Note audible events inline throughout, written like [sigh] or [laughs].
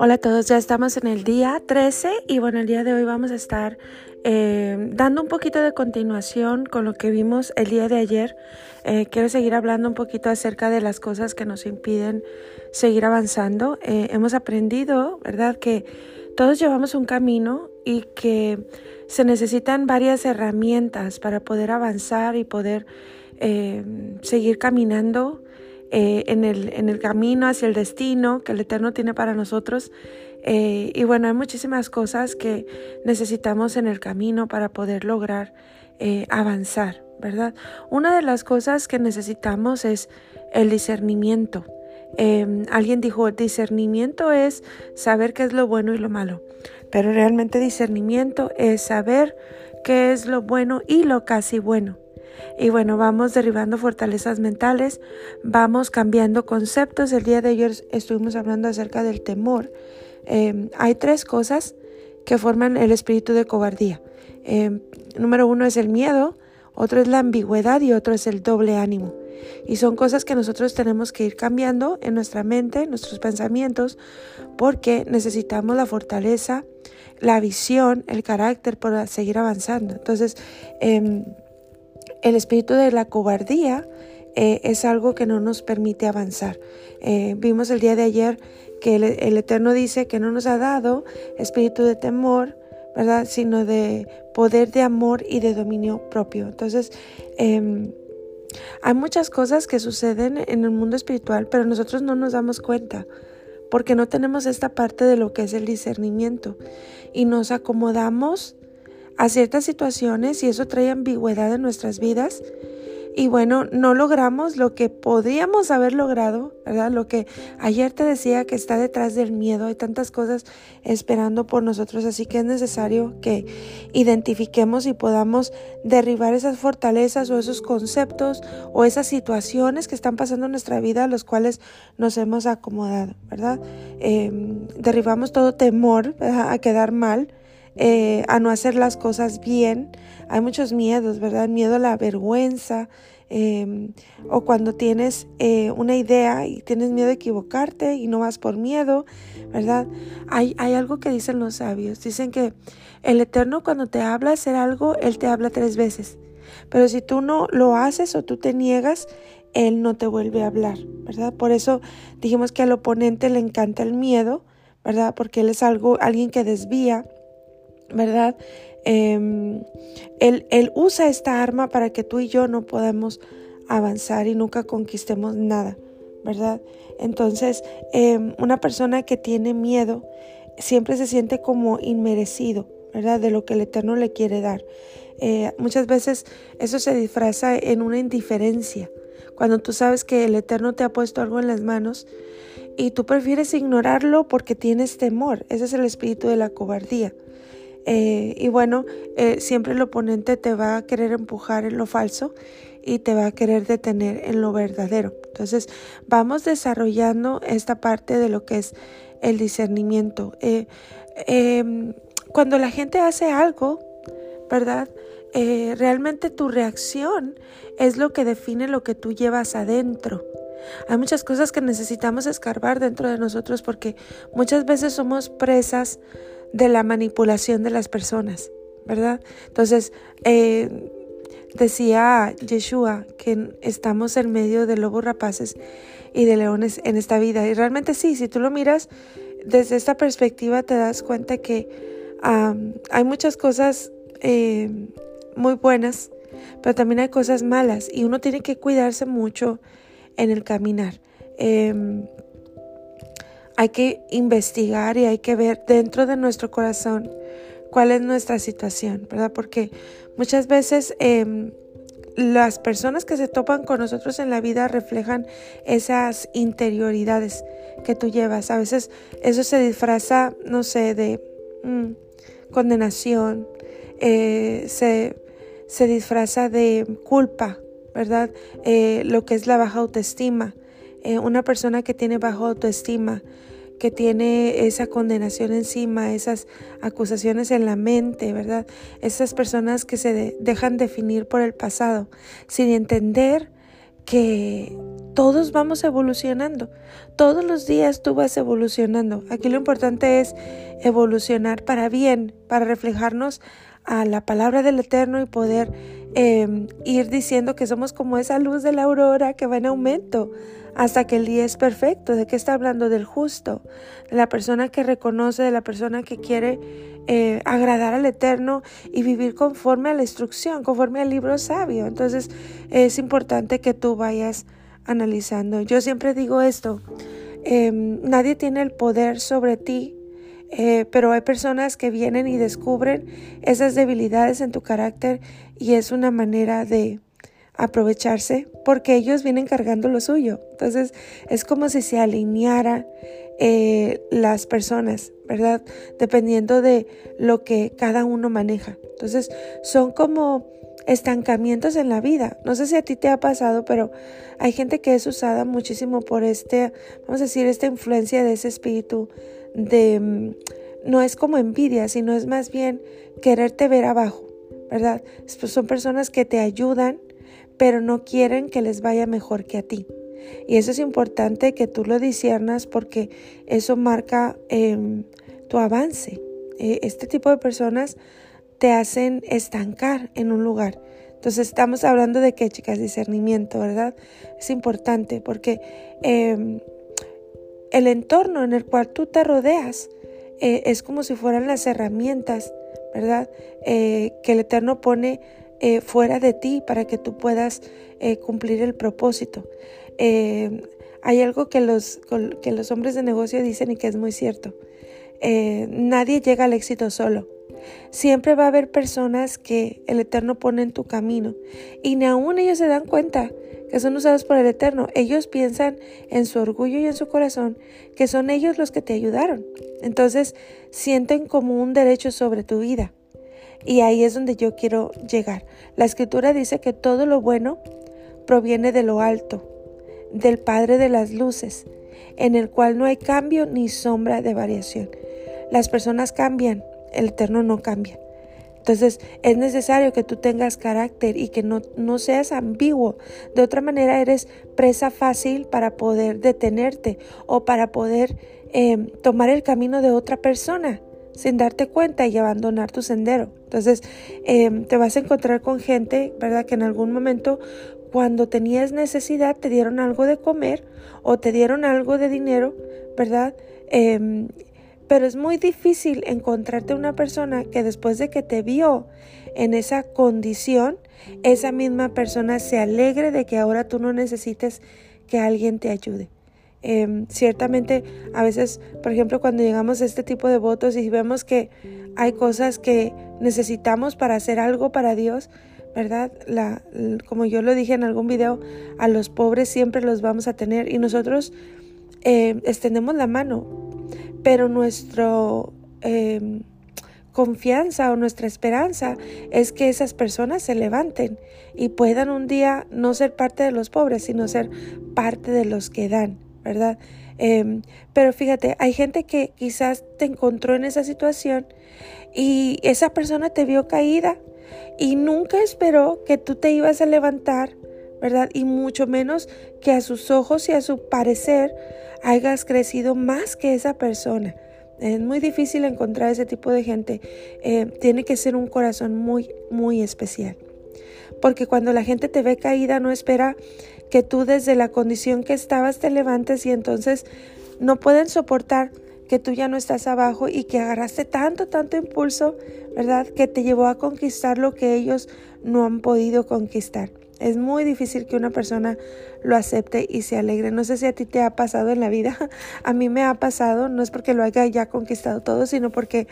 Hola a todos, ya estamos en el día 13 y bueno, el día de hoy vamos a estar eh, dando un poquito de continuación con lo que vimos el día de ayer. Eh, quiero seguir hablando un poquito acerca de las cosas que nos impiden seguir avanzando. Eh, hemos aprendido, ¿verdad?, que todos llevamos un camino y que se necesitan varias herramientas para poder avanzar y poder seguir caminando eh, en, el, en, el, camino hacia el destino que el Eterno tiene para nosotros. Eh, y bueno, hay muchísimas cosas que necesitamos en el camino para poder lograr eh, avanzar, ¿verdad? Una de las cosas que necesitamos es el discernimiento. Em, alguien dijo, discernimiento es saber qué es lo bueno y lo malo, pero realmente discernimiento es saber qué es lo bueno y lo casi bueno. Y bueno, vamos derribando fortalezas mentales, vamos cambiando conceptos. El día de ayer estuvimos hablando acerca del temor. Em, hay tres cosas que forman el espíritu de cobardía. Em, número uno es el miedo, otro es la ambigüedad y otro es el doble ánimo. Y son cosas que nosotros tenemos que ir cambiando en nuestra mente, en nuestros pensamientos, porque necesitamos la fortaleza, la visión, el carácter para seguir avanzando. Entonces, eh, el espíritu de la cobardía eh, es algo que no nos permite avanzar. Eh, vimos el día de ayer que el, Eterno dice que no nos ha dado espíritu de temor, ¿verdad? Sino de poder de amor y de dominio propio. Entonces, em, hay muchas cosas que suceden en el mundo espiritual, pero nosotros no nos damos cuenta porque no tenemos esta parte de lo que es el discernimiento y nos acomodamos a ciertas situaciones y eso trae ambigüedad en nuestras vidas. Y bueno, no logramos lo que podríamos haber logrado, ¿verdad? Lo que ayer te decía que está detrás del miedo. Hay tantas cosas esperando por nosotros, así que es necesario que identifiquemos y podamos derribar esas fortalezas o esos conceptos o esas situaciones que están pasando en nuestra vida a los cuales nos hemos acomodado, ¿verdad? Em, derribamos todo temor a quedar mal eh, a no hacer las cosas bien. Hay muchos miedos, ¿verdad? Miedo a la vergüenza. Em, o cuando tienes eh, una idea y tienes miedo de equivocarte y no vas por miedo, ¿verdad? Hay, hay algo que dicen los sabios. Dicen que el Eterno cuando te habla hacer algo, Él te habla tres veces. Pero si tú no lo haces o tú te niegas, Él no te vuelve a hablar, ¿verdad? Por eso dijimos que al oponente le encanta el miedo, ¿verdad? Porque Él es algo, alguien que desvía ¿verdad? Em, él, usa esta arma para que tú y yo no podamos avanzar y nunca conquistemos nada, ¿verdad? Entonces, em, una persona que tiene miedo siempre se siente como inmerecido, ¿verdad? De lo que el Eterno le quiere dar. Eh, muchas veces eso se disfraza en una indiferencia. Cuando tú sabes que el Eterno te ha puesto algo en las manos y tú prefieres ignorarlo porque tienes temor. Ese es el espíritu de la cobardía. Eh, y bueno, eh, siempre el oponente te va a querer empujar en lo falso y te va a querer detener en lo verdadero. Entonces, vamos desarrollando esta parte de lo que es el discernimiento. Eh, em, cuando la gente hace algo, ¿verdad? realmente tu reacción es lo que define lo que tú llevas adentro. Hay muchas cosas que necesitamos escarbar dentro de nosotros porque muchas veces somos presas de la manipulación de las personas, ¿verdad? Entonces, eh, decía Yeshua que estamos en medio de lobos rapaces y de leones en esta vida. Y realmente sí, si tú lo miras desde esta perspectiva, te das cuenta que hay muchas cosas eh, muy buenas, pero también hay cosas malas y uno tiene que cuidarse mucho en el caminar. Em, hay que investigar y hay que ver dentro de nuestro corazón cuál es nuestra situación, ¿verdad? Porque muchas veces em, las personas que se topan con nosotros en la vida reflejan esas interioridades que tú llevas. A veces eso se disfraza, no sé, de mm, condenación, eh, se, disfraza de culpa, ¿verdad? Eh, lo que es la baja autoestima. Eh, una persona que tiene baja autoestima que tiene esa condenación encima, esas acusaciones en la mente, ¿verdad? Esas personas que se dejan definir por el pasado, sin entender que todos vamos evolucionando. Todos los días tú vas evolucionando. Aquí lo importante es evolucionar para bien, para reflejarnos a la palabra del Eterno y poder em, ir diciendo que somos como esa luz de la aurora que va en aumento hasta que el día es perfecto. ¿De qué está hablando? Del justo, de la persona que reconoce, de la persona que quiere eh, agradar al Eterno y vivir conforme a la instrucción, conforme al libro sabio. Entonces es importante que tú vayas analizando. Yo siempre digo esto, em, nadie tiene el poder sobre ti, eh, pero hay personas que vienen y descubren esas debilidades en tu carácter y es una manera de aprovecharse porque ellos vienen cargando lo suyo. Entonces es como si se alinearan eh, las personas, ¿verdad? Dependiendo de lo que cada uno maneja. Entonces son como estancamientos en la vida. No sé si a ti te ha pasado, pero hay gente que es usada muchísimo por este, vamos a decir, esta influencia de ese espíritu de, mm, no es como envidia, sino es más bien quererte ver abajo, ¿verdad? Son personas que te ayudan, pero no quieren que les vaya mejor que a ti. Y eso es importante que tú lo disiernas porque eso marca em, tu avance. E, este tipo de personas te hacen estancar en un lugar. Entonces estamos hablando de qué, chicas, discernimiento, ¿verdad? Es importante porque em, el entorno en el cual tú te rodeas eh, es como si fueran las herramientas, ¿verdad? Eh, que el Eterno pone eh, fuera de ti para que tú puedas cumplir el propósito. hay algo que los, que los hombres de negocio dicen y que es muy cierto. nadie llega al éxito solo. Siempre va a haber personas que el Eterno pone en tu camino y ni aún ellos se dan cuenta que son usados por el Eterno. Ellos piensan en su orgullo y en su corazón que son ellos los que te ayudaron. Entonces sienten como un derecho sobre tu vida. Y ahí es donde yo quiero llegar. La escritura dice que todo lo bueno proviene de lo alto, del Padre de las Luces, en el cual no hay cambio ni sombra de variación. Las personas cambian, el Eterno no cambia. Entonces es necesario que tú tengas carácter y que no, no seas ambiguo. De otra manera eres presa fácil para poder detenerte o para poder em, tomar el camino de otra persona sin darte cuenta y abandonar tu sendero. Entonces em, te vas a encontrar con gente, ¿verdad? Que en algún momento cuando tenías necesidad te dieron algo de comer o te dieron algo de dinero, ¿verdad? Em, pero es muy difícil encontrarte una persona que después de que te vio en esa condición, esa misma persona se alegre de que ahora tú no necesites que alguien te ayude. Em, ciertamente, a veces, por ejemplo, cuando llegamos a este tipo de votos y vemos que hay cosas que necesitamos para hacer algo para Dios, ¿verdad? La, como yo lo dije en algún video, a los pobres siempre los vamos a tener y nosotros eh, extendemos la mano pero nuestra em, confianza o nuestra esperanza es que esas personas se levanten y puedan un día no ser parte de los pobres, sino ser parte de los que dan, ¿verdad? Em, pero fíjate, hay gente que quizás te encontró en esa situación y esa persona te vio caída y nunca esperó que tú te ibas a levantar, ¿verdad? Y mucho menos que a sus ojos y a su parecer hayas crecido más que esa persona. Es muy difícil encontrar ese tipo de gente. Eh, tiene que ser un corazón muy, muy especial. Porque cuando la gente te ve caída, no espera que tú desde la condición que estabas te levantes y entonces no pueden soportar que tú ya no estás abajo y que agarraste tanto, tanto impulso, ¿verdad? Que te llevó a conquistar lo que ellos no han podido conquistar. Es muy difícil que una persona lo acepte y se alegre. No sé si a ti te ha pasado en la vida. [laughs] A mí me ha pasado, no es porque lo haya ya conquistado todo, sino porque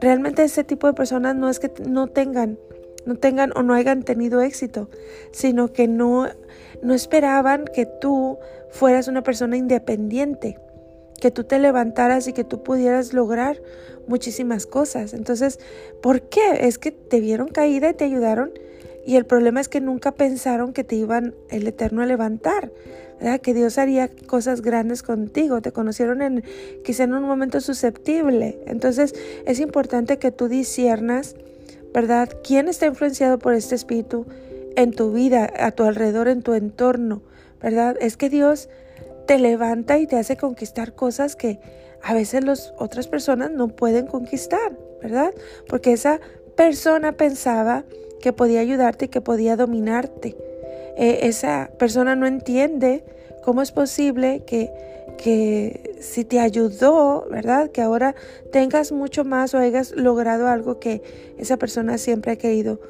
realmente ese tipo de personas no es que no tengan, no tengan o no hayan tenido éxito, sino que no, no esperaban que tú fueras una persona independiente, que tú te levantaras y que tú pudieras lograr muchísimas cosas. Entonces, ¿por qué? Es que te vieron caída y te ayudaron y el problema es que nunca pensaron que te iban el Eterno a levantar, ¿verdad? que Dios haría cosas grandes contigo. Te conocieron en quizá en un momento susceptible. Entonces es importante que tú disiernas, ¿verdad? ¿Quién está influenciado por este espíritu? en tu vida, a tu alrededor, en tu entorno, ¿verdad? Es que Dios te levanta y te hace conquistar cosas que a veces las otras personas no pueden conquistar, ¿verdad? Porque esa persona pensaba que podía ayudarte y que podía dominarte. Eh, esa persona no entiende cómo es posible que, que si te ayudó, ¿verdad? Que ahora tengas mucho más o hayas logrado algo que esa persona siempre ha querido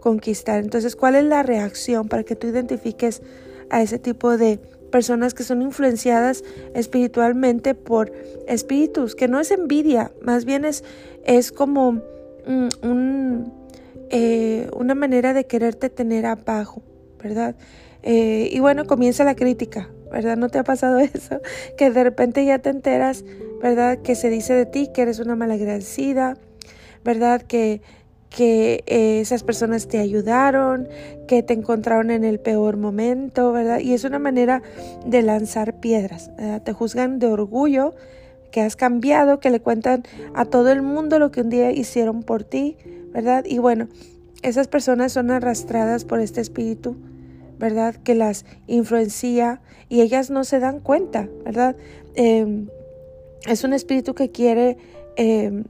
conquistar. Entonces, ¿cuál es la reacción para que tú identifiques a ese tipo de personas que son influenciadas espiritualmente por espíritus, que no es envidia, más bien es, es como mm, un, eh, una manera de quererte tener abajo, ¿verdad? Eh, y bueno, comienza la crítica, ¿verdad? ¿No te ha pasado [laughs] eso? Que de repente ya te enteras, ¿verdad? Que se dice de ti que eres una malagradecida, ¿verdad? Que que eh, esas personas te ayudaron, que te encontraron en el peor momento, ¿verdad? Y es una manera de lanzar piedras. Te juzgan de orgullo, que has cambiado, que le cuentan a todo el mundo lo que un día hicieron por ti, ¿verdad? Y bueno, esas personas son arrastradas por este espíritu, ¿verdad? Que las influencia y ellas no se dan cuenta, ¿verdad? Em, es un espíritu que quiere em,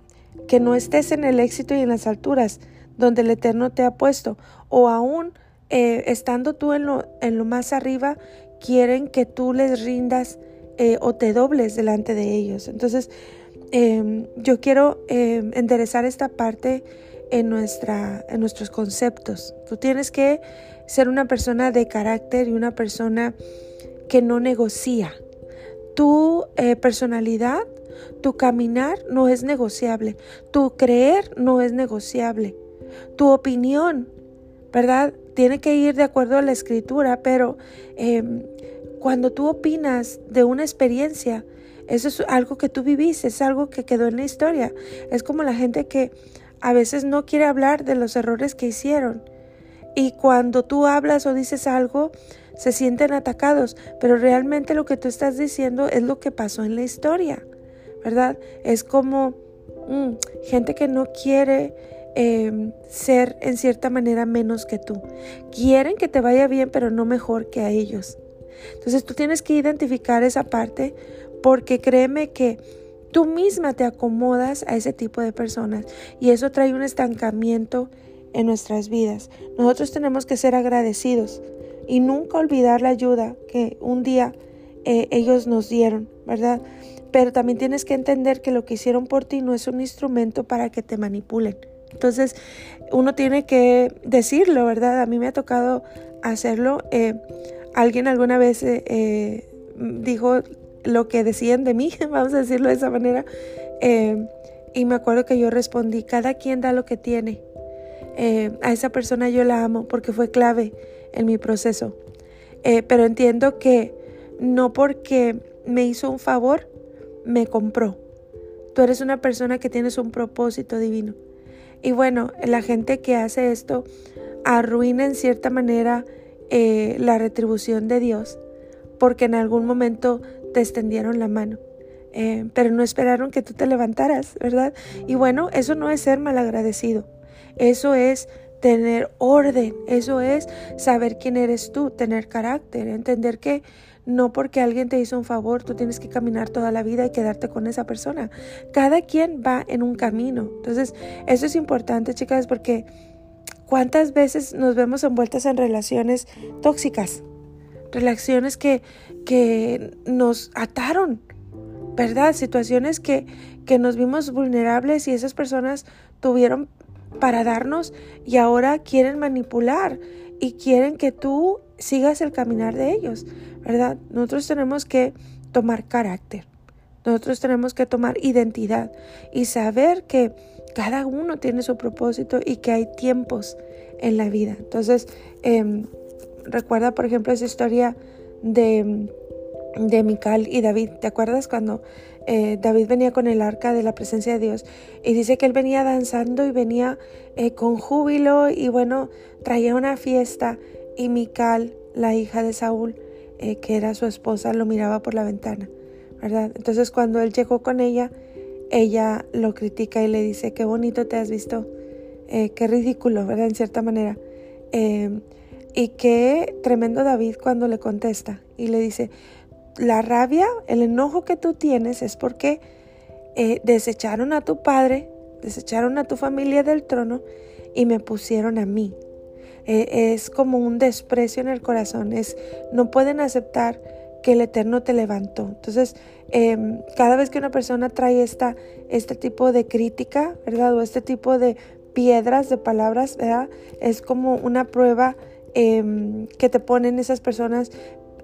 que no estés en el éxito y en las alturas donde el Eterno te ha puesto, o aún eh, estando tú en lo, en lo más arriba, quieren que tú les rindas eh, o te dobles delante de ellos. Entonces, em, yo quiero enderezar esta parte en, nuestra, en nuestros conceptos. Tú tienes que ser una persona de carácter y una persona que no negocia. Tu eh, personalidad tu caminar no es negociable. Tu creer no es negociable. Tu opinión, ¿verdad? Tiene que ir de acuerdo a la escritura, pero em, cuando tú opinas de una experiencia, eso es algo que tú viviste, es algo que quedó en la historia. Es como la gente que a veces no quiere hablar de los errores que hicieron. Y cuando tú hablas o dices algo, se sienten atacados, pero realmente lo que tú estás diciendo es lo que pasó en la historia. ¿verdad? Es como mm, gente que no quiere em, ser en cierta manera menos que tú. Quieren que te vaya bien, pero no mejor que a ellos. Entonces tú tienes que identificar esa parte porque créeme que tú misma te acomodas a ese tipo de personas y eso trae un estancamiento en nuestras vidas. Nosotros tenemos que ser agradecidos y nunca olvidar la ayuda que un día eh, ellos nos dieron, ¿verdad? Pero también tienes que entender que lo que hicieron por ti no es un instrumento para que te manipulen. Entonces, uno tiene que decirlo, ¿verdad? A mí me ha tocado hacerlo. Eh, alguien alguna vez eh, dijo lo que decían de mí, [laughs] vamos a decirlo de esa manera. y me acuerdo que yo respondí, cada quien da lo que tiene. a esa persona yo la amo porque fue clave en mi proceso. pero entiendo que no porque me hizo un favor, me compró. Tú eres una persona que tienes un propósito divino. Y bueno, la gente que hace esto arruina en cierta manera eh, la retribución de Dios porque en algún momento te extendieron la mano. Eh, pero no esperaron que tú te levantaras, ¿verdad? Y bueno, eso no es ser malagradecido. Eso es tener orden, eso es saber quién eres tú, tener carácter, entender que no porque alguien te hizo un favor, tú tienes que caminar toda la vida y quedarte con esa persona. Cada quien va en un camino. Entonces, eso es importante, chicas, porque ¿cuántas veces nos vemos envueltas en relaciones tóxicas? Relaciones que, que nos ataron, ¿verdad? Situaciones que, que nos vimos vulnerables y esas personas tuvieron para darnos y ahora quieren manipular y quieren que tú sigas el caminar de ellos, ¿verdad? Nosotros tenemos que tomar carácter, nosotros tenemos que tomar identidad y saber que cada uno tiene su propósito y que hay tiempos en la vida. Entonces, em, recuerda, por ejemplo, esa historia de, Mical y David. ¿Te acuerdas cuando eh, David venía con el arca de la presencia de Dios y dice que él venía danzando y venía eh, con júbilo y bueno, traía una fiesta y Mical, la hija de Saúl, eh, que era su esposa, lo miraba por la ventana, ¿verdad? Entonces cuando él llegó con ella, ella lo critica y le dice, qué bonito te has visto, qué ridículo, ¿verdad? En cierta manera. Y qué tremendo David cuando le contesta y le dice, la rabia, el enojo que tú tienes es porque eh, desecharon a tu padre, desecharon a tu familia del trono y me pusieron a mí. Eh, es como un desprecio en el corazón, es no pueden aceptar que el Eterno te levantó. Entonces, em, cada vez que una persona trae esta, este tipo de crítica, ¿verdad? O este tipo de piedras, de palabras, ¿verdad? Es como una prueba em, que te ponen esas personas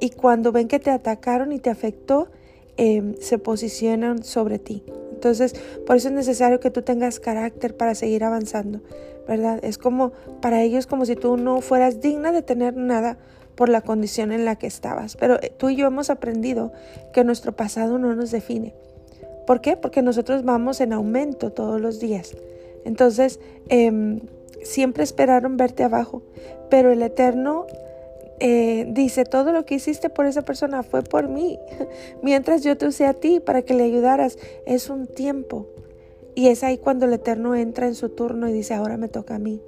y cuando ven que te atacaron y te afectó, em, se posicionan sobre ti. Entonces, por eso es necesario que tú tengas carácter para seguir avanzando, ¿verdad? Es como para ellos como si tú no fueras digna de tener nada por la condición en la que estabas. Pero eh, tú y yo hemos aprendido que nuestro pasado no nos define. ¿Por qué? Porque nosotros vamos en aumento todos los días. Entonces, em, siempre esperaron verte abajo, pero el Eterno eh, dice, todo lo que hiciste por esa persona fue por mí, [laughs] mientras yo te usé a ti para que le ayudaras. Es un tiempo. Y es ahí cuando el Eterno entra en su turno y dice, ahora me toca a mí.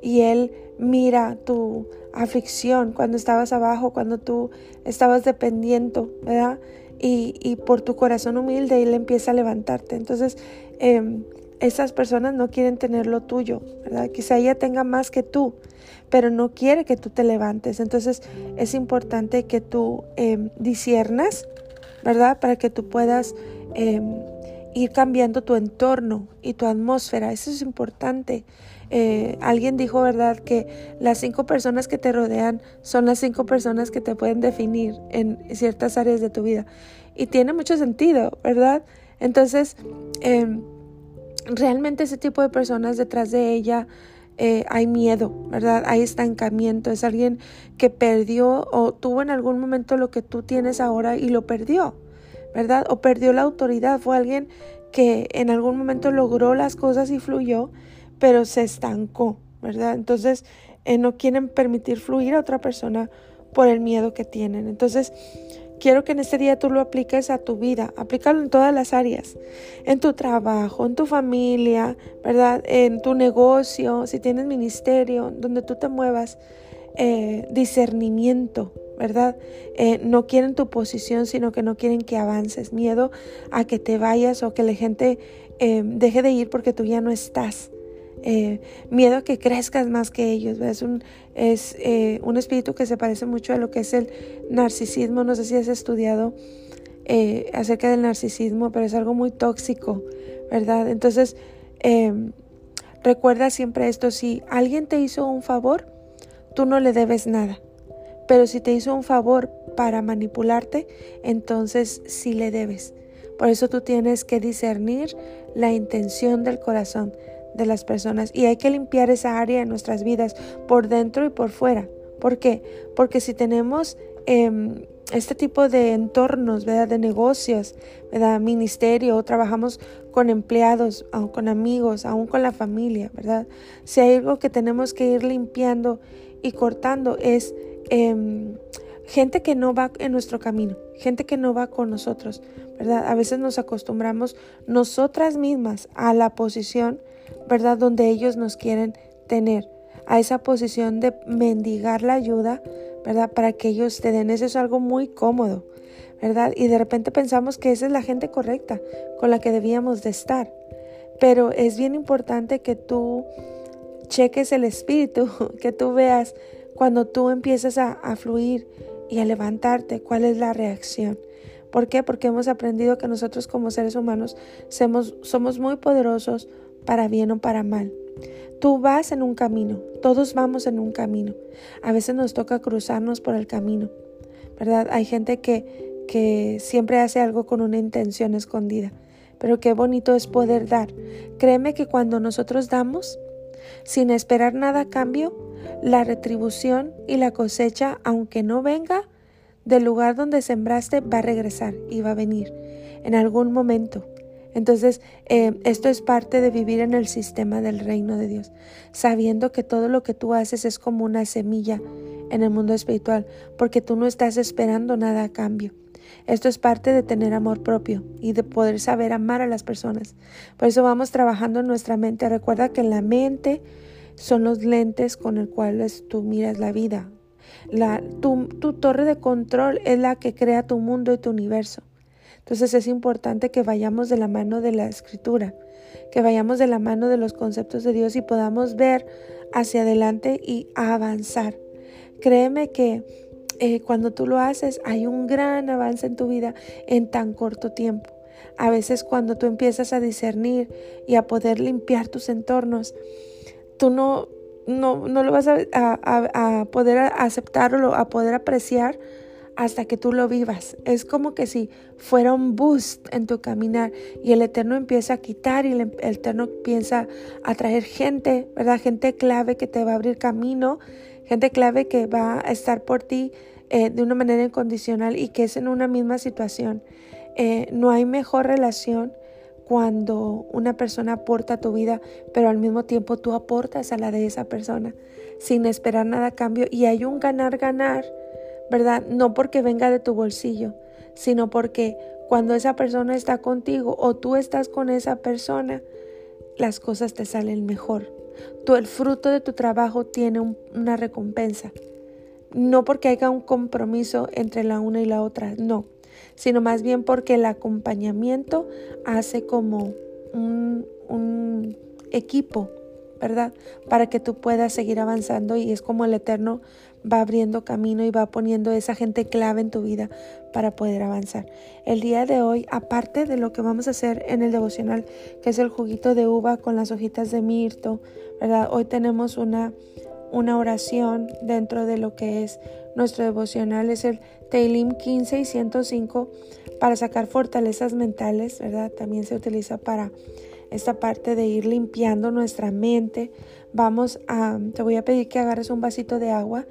Y Él mira tu aflicción cuando estabas abajo, cuando tú estabas dependiendo, ¿verdad? Y, por tu corazón humilde Él empieza a levantarte. Entonces, eh, esas personas no quieren tener lo tuyo, ¿verdad? Quizá ella tenga más que tú, pero no quiere que tú te levantes. Entonces es importante que tú eh, ¿verdad? Para que tú puedas em, ir cambiando tu entorno y tu atmósfera. Eso es importante. Eh, alguien dijo, ¿verdad?, que las cinco personas que te rodean son las cinco personas que te pueden definir en ciertas áreas de tu vida. Y tiene mucho sentido, ¿verdad? Entonces, em, realmente ese tipo de personas detrás de ella eh, hay miedo, ¿verdad? Hay estancamiento. Es alguien que perdió o tuvo en algún momento lo que tú tienes ahora y lo perdió, ¿verdad? O perdió la autoridad. Fue alguien que en algún momento logró las cosas y fluyó, pero se estancó, ¿verdad? Entonces eh, no quieren permitir fluir a otra persona por el miedo que tienen. Entonces, Quiero que en este día tú lo apliques a tu vida, aplícalo en todas las áreas, en tu trabajo, en tu familia, ¿verdad? En tu negocio, si tienes ministerio, donde tú te muevas, eh, discernimiento, ¿verdad? Eh, no quieren tu posición, sino que no quieren que avances, miedo a que te vayas o que la gente eh, deje de ir porque tú ya no estás. Eh, miedo a que crezcas más que ellos. Es, un, es eh, un espíritu que se parece mucho a lo que es el narcisismo. No sé si has estudiado eh, acerca del narcisismo, pero es algo muy tóxico, ¿verdad? Entonces, em, recuerda siempre esto, si alguien te hizo un favor, tú no le debes nada. Pero si te hizo un favor para manipularte, entonces sí le debes. Por eso tú tienes que discernir la intención del corazón de las personas y hay que limpiar esa área en nuestras vidas por dentro y por fuera. ¿Por qué? Porque si tenemos em, este tipo de entornos, ¿verdad? De negocios, ¿verdad? Ministerio, trabajamos con empleados, con amigos, aún con la familia, ¿verdad? Si hay algo que tenemos que ir limpiando y cortando es em, gente que no va en nuestro camino, gente que no va con nosotros, ¿verdad? A veces nos acostumbramos nosotras mismas a la posición ¿verdad? Donde ellos nos quieren tener, a esa posición de mendigar la ayuda, ¿verdad? Para que ellos te den. Eso es algo muy cómodo, ¿verdad? Y de repente pensamos que esa es la gente correcta con la que debíamos de estar. Pero es bien importante que tú cheques el espíritu, [laughs] que tú veas cuando tú empiezas a, a fluir y a levantarte, cuál es la reacción. ¿Por qué? Porque hemos aprendido que nosotros como seres humanos somos, somos muy poderosos, para bien o para mal. Tú vas en un camino, todos vamos en un camino. A veces nos toca cruzarnos por el camino, ¿verdad? Hay gente que, que siempre hace algo con una intención escondida, pero qué bonito es poder dar. Créeme que cuando nosotros damos, sin esperar nada a cambio, la retribución y la cosecha, aunque no venga del lugar donde sembraste, va a regresar y va a venir en algún momento. Entonces, eh, esto es parte de vivir en el sistema del reino de Dios, sabiendo que todo lo que tú haces es como una semilla en el mundo espiritual, porque tú no estás esperando nada a cambio. Esto es parte de tener amor propio y de poder saber amar a las personas. Por eso vamos trabajando en nuestra mente. Recuerda que la mente son los lentes con el cuales tú miras la vida. La, tu torre de control es la que crea tu mundo y tu universo. Entonces es importante que vayamos de la mano de la escritura, que vayamos de la mano de los conceptos de Dios y podamos ver hacia adelante y avanzar. Créeme que eh, cuando tú lo haces hay un gran avance en tu vida en tan corto tiempo. A veces cuando tú empiezas a discernir y a poder limpiar tus entornos, tú no, no, no lo vas a, a, a poder aceptarlo, a poder apreciar hasta que tú lo vivas. Es como que si fuera un boost en tu caminar y el Eterno empieza a quitar y el Eterno empieza a traer gente, ¿verdad? Gente clave que te va a abrir camino, gente clave que va a estar por ti eh, de una manera incondicional y que es en una misma situación. Eh, no hay mejor relación cuando una persona aporta a tu vida, pero al mismo tiempo tú aportas a la de esa persona sin esperar nada a cambio y hay un ganar-ganar ¿verdad? No porque venga de tu bolsillo, sino porque cuando esa persona está contigo o tú estás con esa persona, las cosas te salen mejor. Tú, el fruto de tu trabajo tiene una recompensa. No porque haya un compromiso entre la una y la otra, no, sino más bien porque el acompañamiento hace como un, un equipo, ¿verdad? Para que tú puedas seguir avanzando y es como el Eterno va abriendo camino y va poniendo esa gente clave en tu vida para poder avanzar. El día de hoy, aparte de lo que vamos a hacer en el devocional, que es el juguito de uva con las hojitas de mirto, ¿verdad? Hoy tenemos una, una oración dentro de lo que es nuestro devocional, es el Teilim 15 y 105 para sacar fortalezas mentales, ¿verdad? También se utiliza para esta parte de ir limpiando nuestra mente. Vamos a, te voy a pedir que agarres un vasito de agua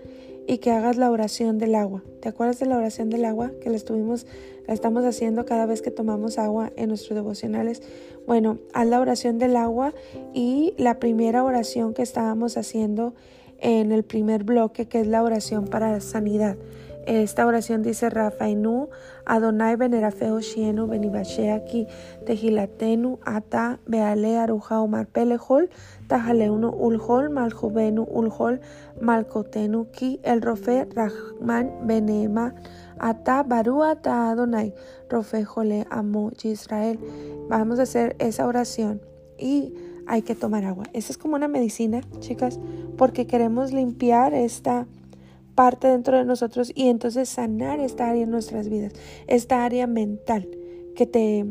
y que hagas la oración del agua. ¿Te acuerdas de la oración del agua que la estuvimos, la estamos haciendo cada vez que tomamos agua en nuestros devocionales? Bueno, haz la oración del agua y la primera oración que estábamos haciendo en el primer bloque, que es la oración para sanidad. Esta oración dice Rafainu, Adonai Benerafeo Shienu Benibasheaki Tejilatenu Ata Beale Aruja Omar Pelehol Tajaleuno Ulhol Maljubenu Ulhol Malkotenu Ki El Rofe Rahman Benema Ata Baru Ata Adonai Rofe Jole Amo Israel. Vamos a hacer esa oración y hay que tomar agua. Esa es como una medicina, chicas, porque queremos limpiar esta parte dentro de nosotros y entonces sanar esta área en nuestras vidas, esta área mental que te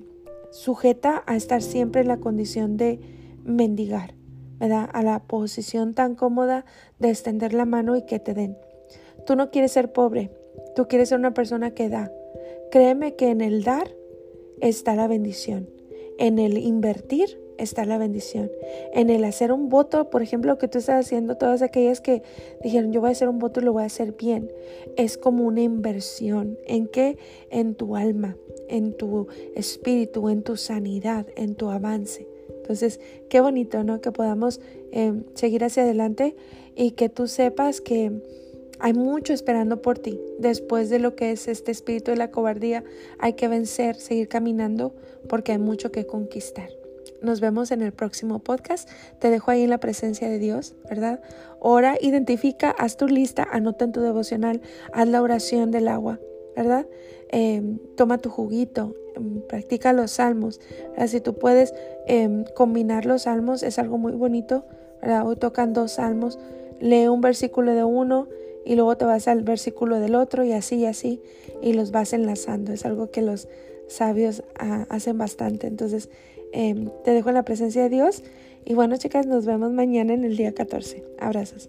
sujeta a estar siempre en la condición de mendigar, ¿verdad? A la posición tan cómoda de extender la mano y que te den. Tú no quieres ser pobre, tú quieres ser una persona que da. Créeme que en el dar está la bendición, en el invertir está la bendición. En el hacer un voto, por ejemplo, que tú estás haciendo, todas aquellas que dijeron yo voy a hacer un voto y lo voy a hacer bien, es como una inversión. ¿En qué? En tu alma, en tu espíritu, en tu sanidad, en tu avance. Entonces, qué bonito, ¿no? Que podamos eh, seguir hacia adelante y que tú sepas que hay mucho esperando por ti. Después de lo que es este espíritu de la cobardía, hay que vencer, seguir caminando porque hay mucho que conquistar. Nos vemos en el próximo podcast. Te dejo ahí en la presencia de Dios, ¿verdad? Ora, identifica, haz tu lista, anota en tu devocional, haz la oración del agua, ¿verdad? Em, toma tu juguito, em, practica los salmos. Si tú puedes em, combinar los salmos, es algo muy bonito, ¿verdad? Hoy tocan dos salmos, lee un versículo de uno y luego te vas al versículo del otro y así y así y los vas enlazando. Es algo que los sabios ah, hacen bastante. Entonces, Em, te dejo en la presencia de Dios. Y bueno, chicas, nos vemos mañana en el día 14. Abrazos.